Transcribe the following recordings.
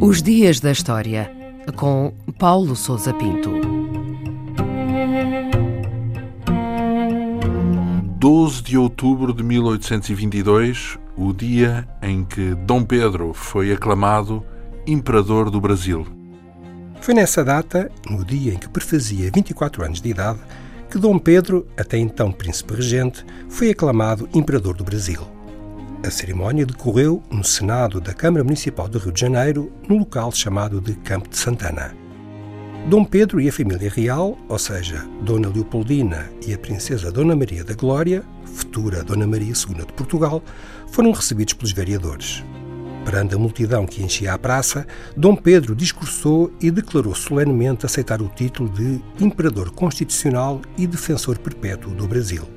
Os Dias da História, com Paulo Souza Pinto. 12 de outubro de 1822, o dia em que Dom Pedro foi aclamado Imperador do Brasil. Foi nessa data, no dia em que prefazia 24 anos de idade, que Dom Pedro, até então príncipe regente, foi aclamado Imperador do Brasil. A cerimónia decorreu no Senado da Câmara Municipal do Rio de Janeiro, no local chamado de Campo de Santana. Dom Pedro e a família real, ou seja, Dona Leopoldina e a princesa Dona Maria da Glória, futura Dona Maria II de Portugal, foram recebidos pelos vereadores. Perante a multidão que enchia a praça, Dom Pedro discursou e declarou solenemente aceitar o título de Imperador Constitucional e Defensor Perpétuo do Brasil.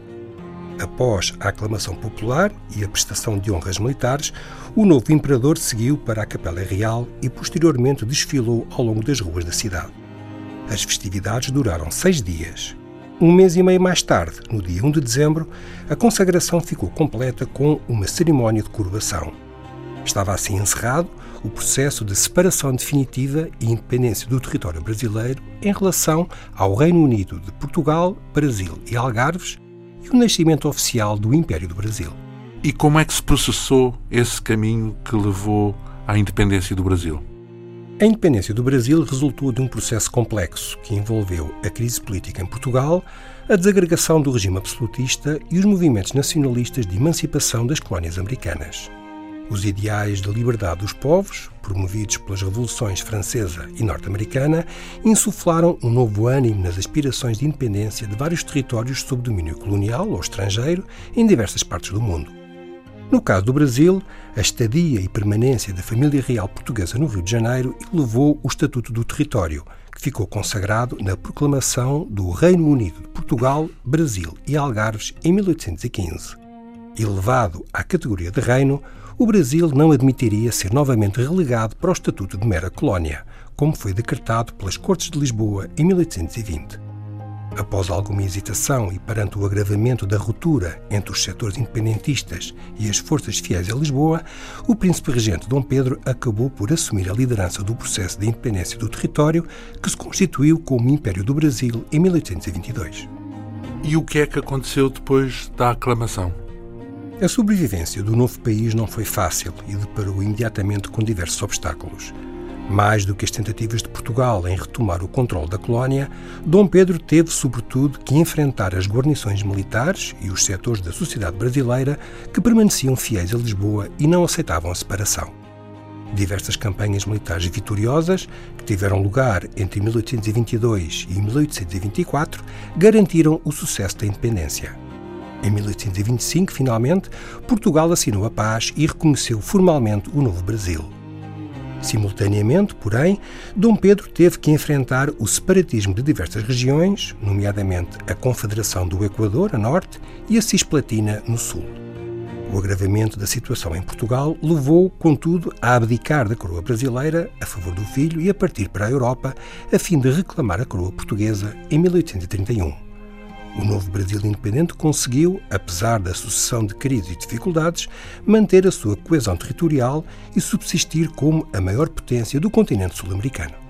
Após a aclamação popular e a prestação de honras militares, o novo imperador seguiu para a Capela Real e posteriormente desfilou ao longo das ruas da cidade. As festividades duraram seis dias. Um mês e meio mais tarde, no dia 1 de dezembro, a consagração ficou completa com uma cerimónia de coroação. Estava assim encerrado o processo de separação definitiva e independência do território brasileiro em relação ao Reino Unido de Portugal, Brasil e Algarves e o nascimento oficial do Império do Brasil. E como é que se processou esse caminho que levou à independência do Brasil? A independência do Brasil resultou de um processo complexo que envolveu a crise política em Portugal, a desagregação do regime absolutista e os movimentos nacionalistas de emancipação das colónias americanas. Os ideais da liberdade dos povos, promovidos pelas revoluções francesa e norte-americana, insuflaram um novo ânimo nas aspirações de independência de vários territórios sob domínio colonial ou estrangeiro em diversas partes do mundo. No caso do Brasil, a estadia e permanência da família real portuguesa no Rio de Janeiro elevou o Estatuto do Território, que ficou consagrado na proclamação do Reino Unido de Portugal, Brasil e Algarves em 1815. Elevado à categoria de reino, o Brasil não admitiria ser novamente relegado para o estatuto de mera colónia, como foi decretado pelas Cortes de Lisboa em 1820. Após alguma hesitação e perante o agravamento da ruptura entre os setores independentistas e as forças fiéis a Lisboa, o príncipe regente Dom Pedro acabou por assumir a liderança do processo de independência do território que se constituiu como Império do Brasil em 1822. E o que é que aconteceu depois da aclamação? A sobrevivência do novo país não foi fácil e deparou imediatamente com diversos obstáculos. Mais do que as tentativas de Portugal em retomar o controle da colónia, Dom Pedro teve, sobretudo, que enfrentar as guarnições militares e os setores da sociedade brasileira que permaneciam fiéis a Lisboa e não aceitavam a separação. Diversas campanhas militares vitoriosas, que tiveram lugar entre 1822 e 1824, garantiram o sucesso da independência. Em 1825, finalmente, Portugal assinou a paz e reconheceu formalmente o novo Brasil. Simultaneamente, porém, Dom Pedro teve que enfrentar o separatismo de diversas regiões, nomeadamente a Confederação do Equador, a norte, e a Cisplatina, no sul. O agravamento da situação em Portugal levou, contudo, a abdicar da coroa brasileira a favor do filho e a partir para a Europa, a fim de reclamar a coroa portuguesa em 1831. O novo Brasil independente conseguiu, apesar da sucessão de crises e dificuldades, manter a sua coesão territorial e subsistir como a maior potência do continente sul-americano.